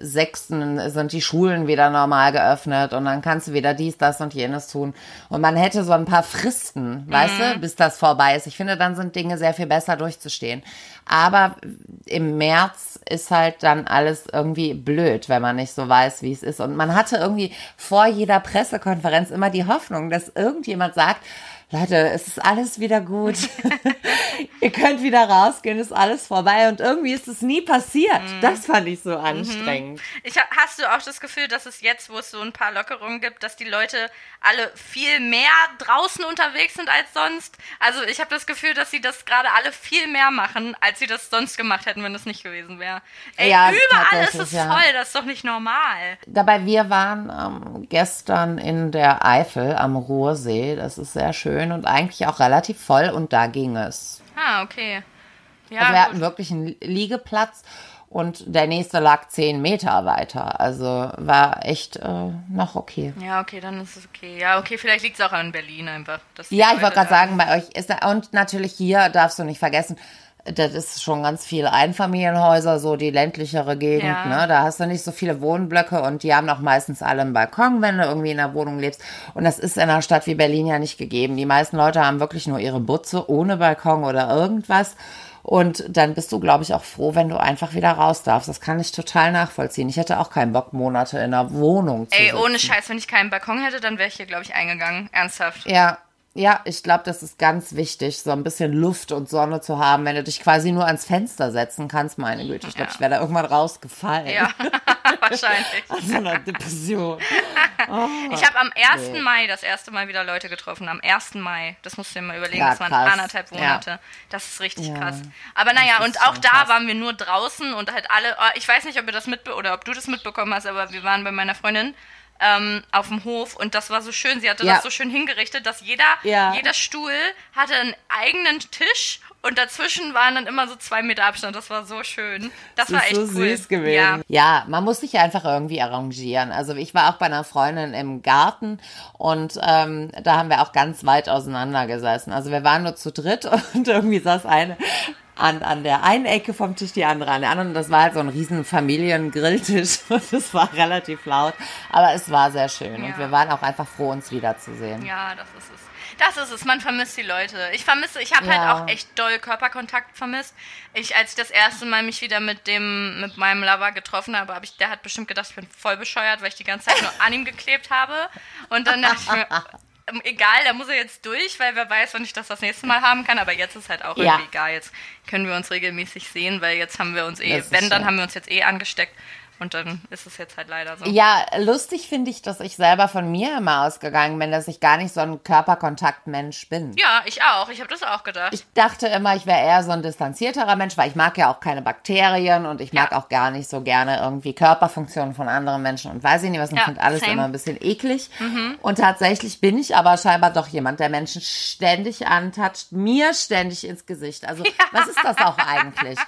sechsten sind die Schulen wieder normal geöffnet und dann kannst du wieder dies, das und jenes tun. Und man hätte so ein paar Fristen, weißt Mhm. du, bis das vorbei ist. Ich finde, dann sind Dinge sehr viel besser durchzustehen. Aber im März ist halt dann alles irgendwie blöd, wenn man nicht so weiß, wie es ist. Und man hatte irgendwie vor jeder Pressekonferenz immer die Hoffnung, dass irgendjemand sagt, Leute, es ist alles wieder gut. Ihr könnt wieder rausgehen, ist alles vorbei. Und irgendwie ist es nie passiert. Mhm. Das fand ich so anstrengend. Ich, ha- hast du auch das Gefühl, dass es jetzt, wo es so ein paar Lockerungen gibt, dass die Leute alle viel mehr draußen unterwegs sind als sonst? Also ich habe das Gefühl, dass sie das gerade alle viel mehr machen, als sie das sonst gemacht hätten, wenn das nicht gewesen wäre. Ey, Ja, überall ist es ja. voll, das ist doch nicht normal. Dabei, wir waren ähm, gestern in der Eifel am Ruhrsee. Das ist sehr schön und eigentlich auch relativ voll und da ging es. Ah, okay. Ja, Also wir hatten gut. wirklich einen Liegeplatz und der nächste lag zehn Meter weiter. Also war echt äh, noch okay. ja, okay, dann ist es okay. Ja, okay, vielleicht liegt es auch an Berlin einfach. Ja, ich wollte gerade sagen, bei euch ist da, und natürlich hier darfst du nicht vergessen, das ist schon ganz viel Einfamilienhäuser, so die ländlichere Gegend, Ja. ne? Da hast du nicht so viele Wohnblöcke und die haben auch meistens alle einen Balkon, wenn du irgendwie in einer Wohnung lebst. Und das ist in einer Stadt wie Berlin ja nicht gegeben. Die meisten Leute haben wirklich nur ihre Butze ohne Balkon oder irgendwas. Und dann bist du, glaube ich, auch froh, wenn du einfach wieder raus darfst. Das kann ich total nachvollziehen. Ich hätte auch keinen Bock, Monate in einer Wohnung zu Ey, sitzen. ohne Scheiß, wenn ich keinen Balkon hätte, dann wäre ich hier, glaube ich, eingegangen. Ernsthaft. Ja, ja, ich glaube, das ist ganz wichtig, so ein bisschen Luft und Sonne zu haben, wenn du dich quasi nur ans Fenster setzen kannst. Meine Güte, ich glaube, Ja. ich wäre da irgendwann rausgefallen. Ja, wahrscheinlich. Aus so einer Depression. Ich habe am 1. Mai das erste Mal wieder Leute getroffen. Am 1. Mai. Das musst du dir mal überlegen. Ja, das waren anderthalb Monate. Das ist richtig Ja. krass. Aber naja, und auch da krass. waren wir nur draußen und halt alle. oh, Ich weiß nicht, ob ihr das mitbe oder ob du das mitbekommen hast, aber wir waren bei meiner Freundin. Ähm, auf dem Hof und das war so schön. Sie hatte Ja. das so schön hingerichtet, dass jeder, Ja. jeder Stuhl hatte einen eigenen Tisch und dazwischen waren dann immer so zwei Meter Abstand. Das war so schön. Das, Das war ist echt so cool. süß gewesen. Ja. Ja. man muss sich einfach irgendwie arrangieren. Also ich war auch bei einer Freundin im Garten und ähm, da haben wir auch ganz weit auseinander gesessen. Also wir waren nur zu dritt und irgendwie saß eine an, an der einen Ecke vom Tisch, die andere an der anderen. Und das war halt so ein riesen Familiengrilltisch und es war relativ laut, aber es war sehr schön. Ja. Und wir waren auch einfach froh, uns wiederzusehen. Ja, das ist es. Das ist es, man vermisst die Leute. Ich vermisse, ich habe Ja. halt auch echt doll Körperkontakt vermisst. Ich, als ich das erste Mal mich wieder mit dem, mit meinem Lover getroffen habe, habe ich, der hat bestimmt gedacht, ich bin voll bescheuert, weil ich die ganze Zeit nur an ihm geklebt habe. Und dann dachte ich mir, egal, da muss er jetzt durch, weil wer weiß, wann ich das das nächste Mal haben kann. Aber jetzt ist halt auch Ja. irgendwie egal. Jetzt können wir uns regelmäßig sehen, weil jetzt haben wir uns eh, Das wenn, dann schön. haben wir uns jetzt eh angesteckt. Und dann ist es jetzt halt leider so. Ja, lustig finde ich, dass ich selber von mir immer ausgegangen bin, dass ich gar nicht so ein Körperkontaktmensch bin. Ja, ich auch. Ich habe das auch gedacht. Ich dachte immer, ich wäre eher so ein distanzierterer Mensch, weil ich mag ja auch keine Bakterien und ich mag Ja. auch gar nicht so gerne irgendwie Körperfunktionen von anderen Menschen und weiß ich nicht was. Ich Ja, finde alles same. Mhm. immer ein bisschen eklig. Und tatsächlich bin ich aber scheinbar doch jemand, der Menschen ständig antatscht, mir ständig ins Gesicht. Also was ist das auch eigentlich?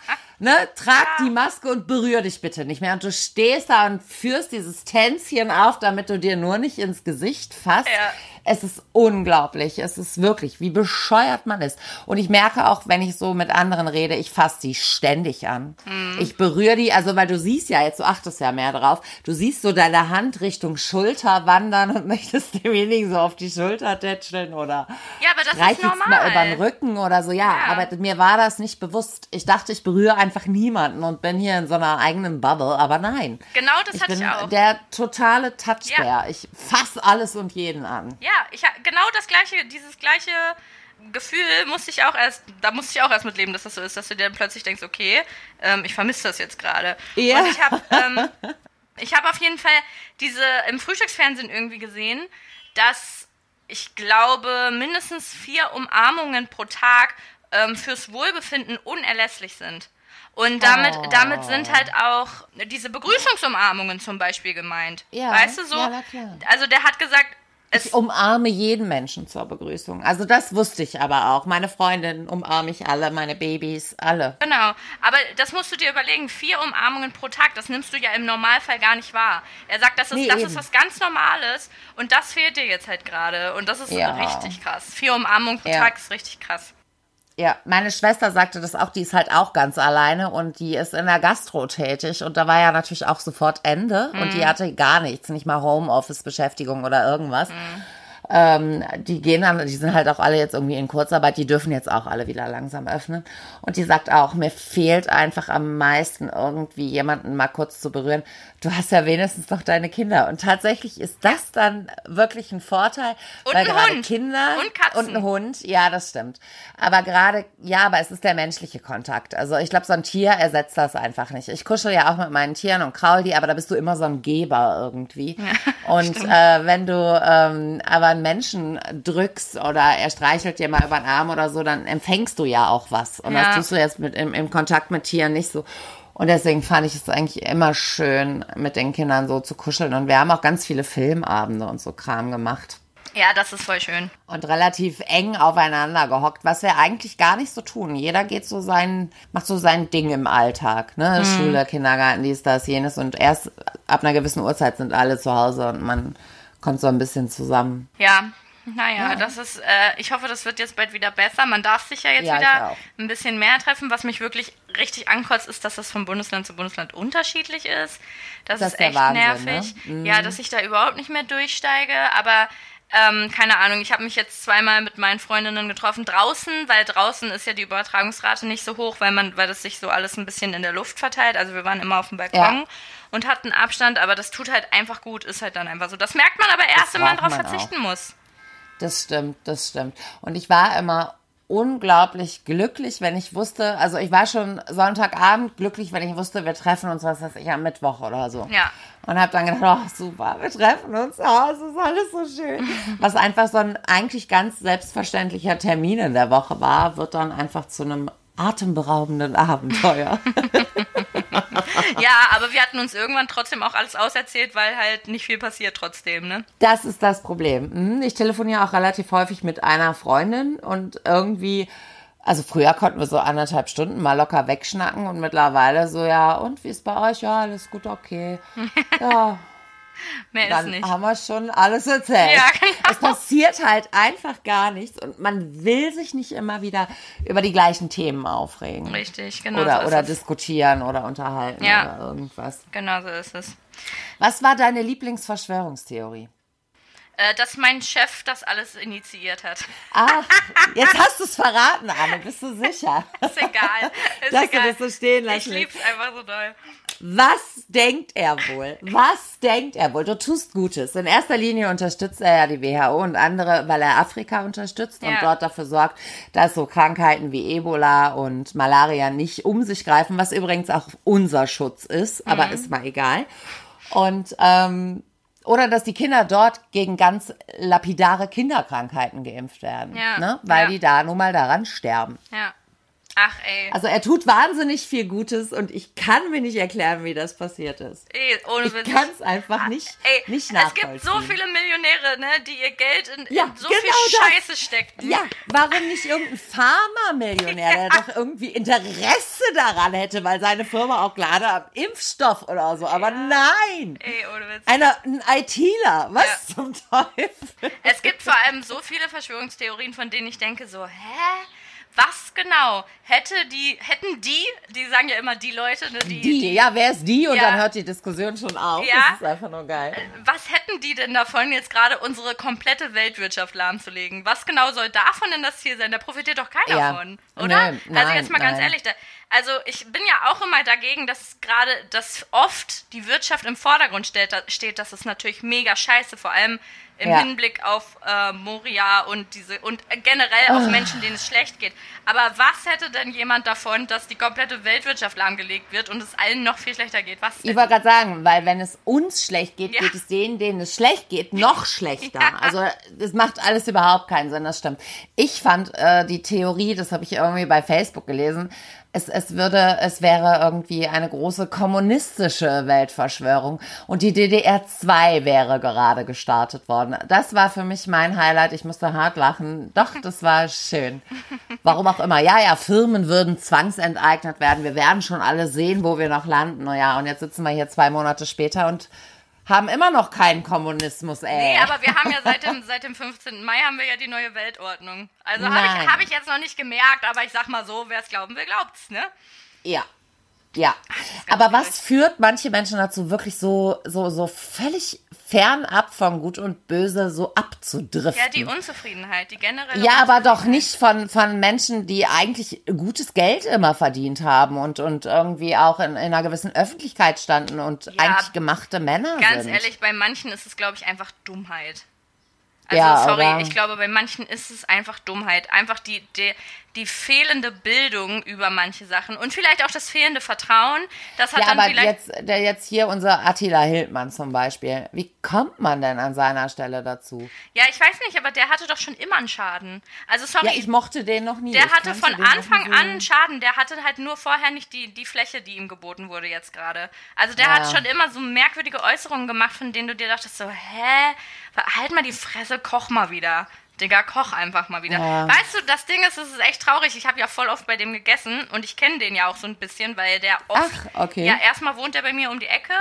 Ne, trag die Maske und berühr dich bitte nicht mehr. Und du stehst da und führst dieses Tänzchen auf, damit du dir nur nicht ins Gesicht fasst. Ja. Es ist unglaublich. Es ist wirklich, wie bescheuert man ist. Und ich merke auch, wenn ich so mit anderen rede, ich fasse die ständig an. Ich berühre die, also weil du siehst ja jetzt, du achtest ja mehr drauf, du siehst so deine Hand Richtung Schulter wandern und möchtest demjenigen so auf die Schulter tätscheln oder Ja, aber das ist reicht jetzt mal normal. über den Rücken oder so. Ja, Ja. aber mir war das nicht bewusst. Ich dachte, ich berühre einfach niemanden und bin hier in so einer eigenen Bubble, aber nein. Genau das Ich hatte bin ich auch. der totale Touchbär. Ja. Ich fasse alles und jeden an. Ja, ich ha- genau das gleiche, dieses gleiche Gefühl musste ich auch erst, da musste ich auch erst mit leben, dass das so ist, dass du dir dann plötzlich denkst, okay, ähm, ich vermisse das jetzt gerade. Ja. Und ich habe ähm, ich habe auf jeden Fall diese im Frühstücksfernsehen irgendwie gesehen, dass ich glaube mindestens vier Umarmungen pro Tag ähm, fürs Wohlbefinden unerlässlich sind. Und damit, Oh. damit sind halt auch diese Begrüßungsumarmungen zum Beispiel gemeint. Ja, weißt du so? ja. Also der hat gesagt, es, Ich umarme jeden Menschen zur Begrüßung. Also das wusste ich aber auch. Meine Freundinnen umarme ich alle, meine Babys, alle. Genau, aber das musst du dir überlegen, vier Umarmungen pro Tag, das nimmst du ja im Normalfall gar nicht wahr. Er sagt, das ist, Nee, das eben. ist was ganz Normales und das fehlt dir jetzt halt gerade und das ist Ja. richtig krass. Vier Umarmungen pro Ja. Tag ist richtig krass. Ja, meine Schwester sagte das auch, die ist halt auch ganz alleine und die ist in der Gastro tätig und da war ja natürlich auch sofort Ende und Mhm. die hatte gar nichts, nicht mal Homeoffice-Beschäftigung oder irgendwas. Ähm, die gehen dann, die sind halt auch alle jetzt irgendwie in Kurzarbeit, die dürfen jetzt auch alle wieder langsam öffnen. Und die sagt auch, mir fehlt einfach am meisten irgendwie jemanden mal kurz zu berühren. Du hast ja wenigstens noch deine Kinder. Und tatsächlich ist das dann wirklich ein Vorteil, Und weil ein gerade Hund. Kinder Und Katzen. und ein Hund, ja, das stimmt. Aber gerade, ja, aber es ist der menschliche Kontakt. Also ich glaube, so ein Tier ersetzt das einfach nicht. Ich kuschel ja auch mit meinen Tieren und kraul die, aber da bist du immer so ein Geber irgendwie. und äh, wenn du ähm, aber Menschen drückst oder er streichelt dir mal über den Arm oder so, dann empfängst du ja auch was. Und Ja. das tust du jetzt mit im, im Kontakt mit Tieren nicht so. Und deswegen fand ich es eigentlich immer schön, mit den Kindern so zu kuscheln. Und wir haben auch ganz viele Filmabende und so Kram gemacht Ja, das ist voll schön. und relativ eng aufeinander gehockt, was wir eigentlich gar nicht so tun. Jeder geht so sein, macht so sein Ding im Alltag, ne? Schule, Kindergarten, dies, das, jenes und erst ab einer gewissen Uhrzeit sind alle zu Hause und man kommt so ein bisschen zusammen. Ja, naja, das ist, äh, ich hoffe, das wird jetzt bald wieder besser. Man darf sich ja jetzt Ja, wieder ein bisschen mehr treffen. Was mich wirklich richtig ankotzt, ist, dass das von Bundesland zu Bundesland unterschiedlich ist. Das, Das ist ist echt Wahnsinn, nervig. ne? Mhm. Ja, dass ich da überhaupt nicht mehr durchsteige, aber ähm, keine Ahnung, ich habe mich jetzt zweimal mit meinen Freundinnen getroffen draußen, weil draußen ist ja die Übertragungsrate nicht so hoch, weil man, weil das sich so alles ein bisschen in der Luft verteilt. Also wir waren immer auf dem Balkon Ja. Und hatten Abstand, aber das tut halt einfach gut, ist halt dann einfach so. Das merkt man aber erst, wenn man darauf verzichten muss. Das stimmt, das stimmt. Und ich war immer unglaublich glücklich, wenn ich wusste, also ich war schon Sonntagabend glücklich, wenn ich wusste, wir treffen uns, was weiß ich, am Mittwoch oder so. Ja. Und habe dann gedacht, oh super, wir treffen uns, oh, es ist alles so schön. Was einfach so ein eigentlich ganz selbstverständlicher Termin in der Woche war, wird dann einfach zu einem atemberaubenden Abenteuer. Ja, aber wir hatten uns irgendwann trotzdem auch alles auserzählt, weil halt nicht viel passiert trotzdem, ne? Das ist das Problem. Mhm, Ich telefoniere auch relativ häufig mit einer Freundin und irgendwie Also früher konnten wir so anderthalb Stunden mal locker wegschnacken und mittlerweile so, ja, und wie ist bei euch? Ja, alles gut, okay. Ja, Mehr ist dann nicht. haben wir schon alles erzählt. Ja, genau. Es passiert halt einfach gar nichts und man will sich nicht immer wieder über die gleichen Themen aufregen. Richtig, genau Oder, so ist oder es. diskutieren oder unterhalten Ja. oder irgendwas. Genau so ist es. Was war deine Lieblingsverschwörungstheorie? Äh, dass mein Chef das alles initiiert hat. Ach, jetzt hast du es verraten, Anne. Bist du sicher? Ist egal. Ist Dass du egal. das so stehen Ich lassen lieb's einfach so doll. Was denkt er wohl? Was denkt er wohl? Du tust Gutes. In erster Linie unterstützt er ja die WHO und andere, weil er Afrika unterstützt und Ja. dort dafür sorgt, dass so Krankheiten wie Ebola und Malaria nicht um sich greifen, was übrigens auch unser Schutz ist, aber Mhm. ist mal egal. Und ähm, oder dass die Kinder dort gegen ganz lapidare Kinderkrankheiten geimpft werden, Ja. ne? weil Ja. die da nun mal daran sterben. Ja. Ach ey. Also er tut wahnsinnig viel Gutes und ich kann mir nicht erklären, wie das passiert ist. ey ohne Ich Witz. kann es einfach nicht, Ey, nicht es nachvollziehen. gibt so viele Millionäre, ne, die ihr Geld in, Ja, in so genau viel das. Scheiße stecken. Ja, warum nicht irgendein Pharma-Millionär, der doch irgendwie Interesse daran hätte, weil seine Firma auch gerade am Impfstoff oder so. Aber nein! Ey, ohne Witz. Einer, ein ITler, was Ja. zum Teufel? Es gibt vor allem so viele Verschwörungstheorien, von denen ich denke so, hä? Was genau? Hätte die, hätten die, die sagen ja immer die Leute, ne, die, Die, ja, wer ist die? Und Ja. dann hört die Diskussion schon auf. Ja. Das ist einfach nur geil. was hätten die denn davon, jetzt gerade unsere komplette Weltwirtschaft lahmzulegen? Was genau soll davon denn das Ziel sein? Da profitiert doch keiner Ja. von, oder? Nö, also nein, jetzt mal ganz nein. ehrlich, da, also ich bin ja auch immer dagegen, dass gerade, dass oft die Wirtschaft im Vordergrund steht, steht das ist natürlich mega scheiße, vor allem im Ja. Hinblick auf äh, Moria und diese und generell Ah. auf Menschen, denen es schlecht geht. Aber was hätte denn jemand davon, dass die komplette Weltwirtschaft lahmgelegt wird und es allen noch viel schlechter geht? Was Ich wollte gerade sagen, weil wenn es uns schlecht geht, Ja. geht es denen, denen es schlecht geht, noch schlechter. Ja. Also das macht alles überhaupt keinen Sinn, das stimmt. Ich fand äh, die Theorie, das habe ich irgendwie bei Facebook gelesen, es, es würde, es wäre irgendwie eine große kommunistische Weltverschwörung und die DDR 2 wäre gerade gestartet worden. Das war für mich mein Highlight. Ich musste hart lachen. Doch, das war schön. Warum auch immer. Ja, ja, Firmen würden zwangsenteignet werden. Wir werden schon alle sehen, wo wir noch landen. Naja, und jetzt sitzen wir hier zwei Monate später und haben immer noch keinen Kommunismus, ey. Nee, aber wir haben ja seit dem, seit dem 15. Mai haben wir ja die neue Weltordnung. Also habe ich, hab ich jetzt noch nicht gemerkt, aber ich sag mal so, wer es glauben will, glaubt's, ne? Ja. Ja. ganz Aber was schwierig. führt manche Menschen dazu, wirklich so, so, so völlig fernab von Gut und Böse so abzudriften? Ja, die Unzufriedenheit, die generelle Ja, aber doch nicht von, von Menschen, die eigentlich gutes Geld immer verdient haben und, und irgendwie auch in, in einer gewissen Öffentlichkeit standen und eigentlich gemachte Männer Ganz sind. ehrlich, bei manchen ist es, glaube ich, einfach Dummheit. Also, Ja, sorry, oder? ich glaube, bei manchen ist es einfach Dummheit. Einfach die, die, die fehlende Bildung über manche Sachen und vielleicht auch das fehlende Vertrauen. Das hat Ja, dann aber vielleicht. jetzt, der jetzt hier unser Attila Hildmann zum Beispiel. Wie kommt man denn an seiner Stelle dazu? Ja, ich weiß nicht, aber der hatte doch schon immer einen Schaden. Also, sorry, Ja, ich mochte den noch nie. Der Ich hatte von Anfang an einen Schaden. Der hatte halt nur vorher nicht die, die Fläche, die ihm geboten wurde jetzt gerade. Also der Ja. hat schon immer so merkwürdige Äußerungen gemacht, von denen du dir dachtest so, hä? Halt mal die Fresse, koch mal wieder. Digga, koch einfach mal wieder. Ja. Weißt du, das Ding ist, es ist echt traurig. Ich habe ja voll oft bei dem gegessen und ich kenne den ja auch so ein bisschen, weil der oft... Ach, okay. Ja, erstmal wohnt er bei mir um die Ecke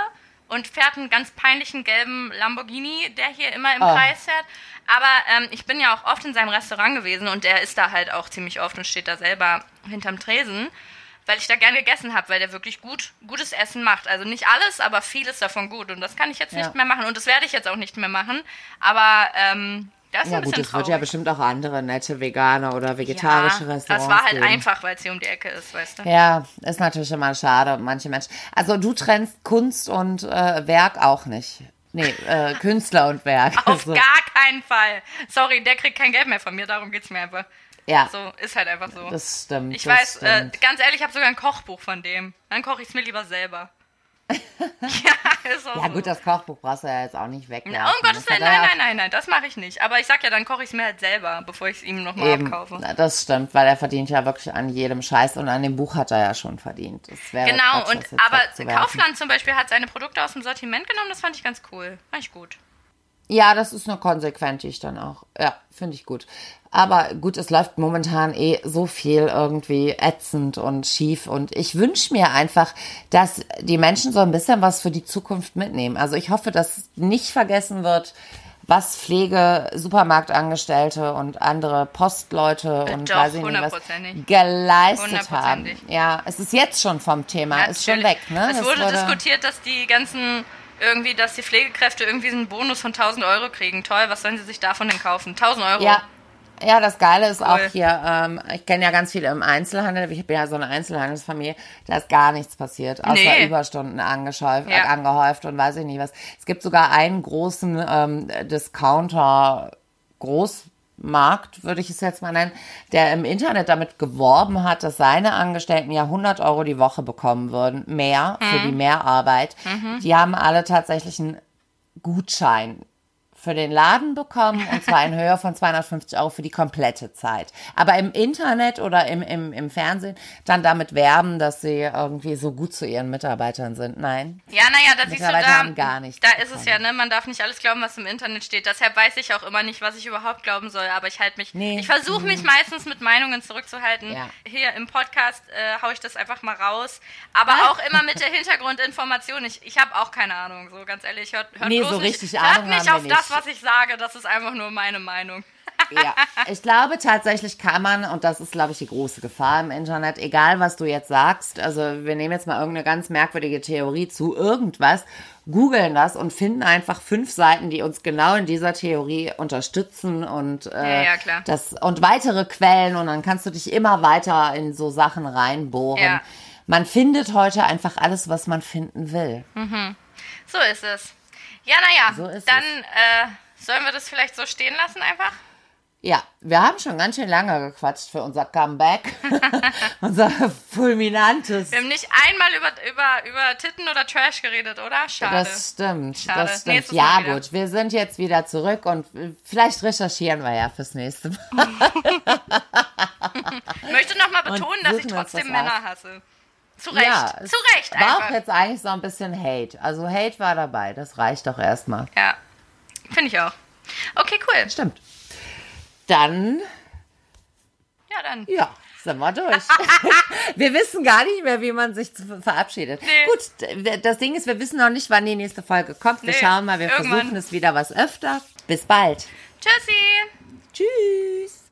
und fährt einen ganz peinlichen gelben Lamborghini, der hier immer im Oh. Kreis fährt. Aber ähm, ich bin ja auch oft in seinem Restaurant gewesen und er ist da halt auch ziemlich oft und steht da selber hinterm Tresen, weil ich da gern gegessen habe, weil der wirklich gut gutes Essen macht. Also nicht alles, aber vieles davon gut. Und das kann ich jetzt Ja. nicht mehr machen und das werde ich jetzt auch nicht mehr machen. Aber ähm, das ist Ja ein gut, bisschen es wird ja bestimmt auch andere nette vegane oder vegetarische ja, Restaurants Das war halt geben. einfach, weil es hier um die Ecke ist, weißt du. Ja, ist natürlich immer schade, manche Menschen. Also du trennst Kunst und äh, Werk auch nicht. Nee, äh, Künstler und Werk. Auf So. gar keinen Fall. Sorry, der kriegt kein Geld mehr von mir, darum geht's mir einfach. Ja, So, ist halt einfach so. das stimmt. ich das weiß, äh, stimmt. ganz ehrlich, ich habe sogar ein Kochbuch von dem. Dann koche ich es mir lieber selber. Ja, ist auch ja so. gut, das Kochbuch brauchst du ja jetzt auch nicht. Na, um Gottes Willen, nein, nein, nein, nein, das mache ich nicht. Aber ich sag ja, dann koche ich es mir halt selber, bevor ich es ihm nochmal abkaufe. Na, das stimmt, weil er verdient ja wirklich an jedem Scheiß und an dem Buch hat er ja schon verdient. Das wäre Genau, Quatsch, und aber. Kaufland zum Beispiel hat seine Produkte aus dem Sortiment genommen, das fand ich ganz cool. Fand ich gut. Ja, das ist eine konsequent, die ich dann auch. Ja, finde ich gut. Aber gut, es läuft momentan eh so viel irgendwie ätzend und schief. Und ich wünsche mir einfach, dass die Menschen so ein bisschen was für die Zukunft mitnehmen. Also ich hoffe, dass nicht vergessen wird, was Pflege, Supermarktangestellte und andere Postleute und Doch, weiß ich nicht was hundertprozentig. geleistet haben. Ja, es ist jetzt schon vom Thema, ist schon weg. Natürlich. Ne? Es wurde wurde- diskutiert, dass die ganzen irgendwie, dass die Pflegekräfte irgendwie einen Bonus von 1000 Euro kriegen. Toll, was sollen sie sich davon denn kaufen? 1000 Euro. Ja. Ja, das Geile ist auch Cool. hier, ähm, ich kenne ja ganz viele im Einzelhandel, ich habe ja so eine Einzelhandelsfamilie, da ist gar nichts passiert, außer Nee. Überstunden angehäuft, Ja. angehäuft und weiß ich nicht was. Es gibt sogar einen großen ähm, Discounter, Großmarkt, würde ich es jetzt mal nennen, der im Internet damit geworben hat, dass seine Angestellten ja 100 Euro die Woche bekommen würden, mehr für Mhm. die Mehrarbeit. Die haben alle tatsächlich einen Gutschein für den Laden bekommen und zwar in Höhe von 250 Euro für die komplette Zeit. Aber im Internet oder im, im, im Fernsehen dann damit werben, dass sie irgendwie so gut zu ihren Mitarbeitern sind. Nein. Ja, naja, da siehst du da, haben gar nichts da ist es ja, ne, man darf nicht alles glauben, was im Internet steht. Deshalb weiß ich auch immer nicht, was ich überhaupt glauben soll, aber ich halte mich, Nee. Mhm. ich versuche mich meistens mit Meinungen zurückzuhalten. Ja. Hier im Podcast äh, haue ich das einfach mal raus, aber auch immer mit der Hintergrundinformation. Ich, ich habe auch keine Ahnung, so ganz ehrlich, hört, hört Nee, so nicht, richtig hört Ahnung nicht haben auf das, nicht. Was ich sage, das ist einfach nur meine Meinung. Ja, ich glaube tatsächlich kann man, und das ist, glaube ich, die große Gefahr im Internet, egal was du jetzt sagst, also wir nehmen jetzt mal irgendeine ganz merkwürdige Theorie zu irgendwas, googeln das und finden einfach fünf Seiten, die uns genau in dieser Theorie unterstützen und, äh, Ja, ja. Das, und weitere Quellen und dann kannst du dich immer weiter in so Sachen reinbohren. Ja. Man findet heute einfach alles, was man finden will. So ist es. Ja, naja, So dann äh, sollen wir das vielleicht so stehen lassen einfach? Ja, wir haben schon ganz schön lange gequatscht für unser Comeback. unser fulminantes. Wir haben nicht einmal über, über, über Titten oder Trash geredet, oder? Schade. Das stimmt, Schade. das stimmt. Nächstes Ja, wieder. gut, wir sind jetzt wieder zurück und vielleicht recherchieren wir ja fürs nächste Mal. ich möchte nochmal betonen, dass ich trotzdem Männer hasse. Zu Recht. Ja, Zu Recht War einfach. auch jetzt eigentlich so ein bisschen Hate. Also Hate war dabei, das reicht doch erstmal. Ja, finde ich auch. Okay, cool. Stimmt. Dann, Ja, dann. ja, sind wir durch. wir wissen gar nicht mehr, wie man sich verabschiedet. Nee. Gut, das Ding ist, wir wissen noch nicht, wann die nächste Folge kommt. Wir Nee, schauen mal, wir irgendwann. versuchen es wieder was öfter. Bis bald. Tschüssi. Tschüss.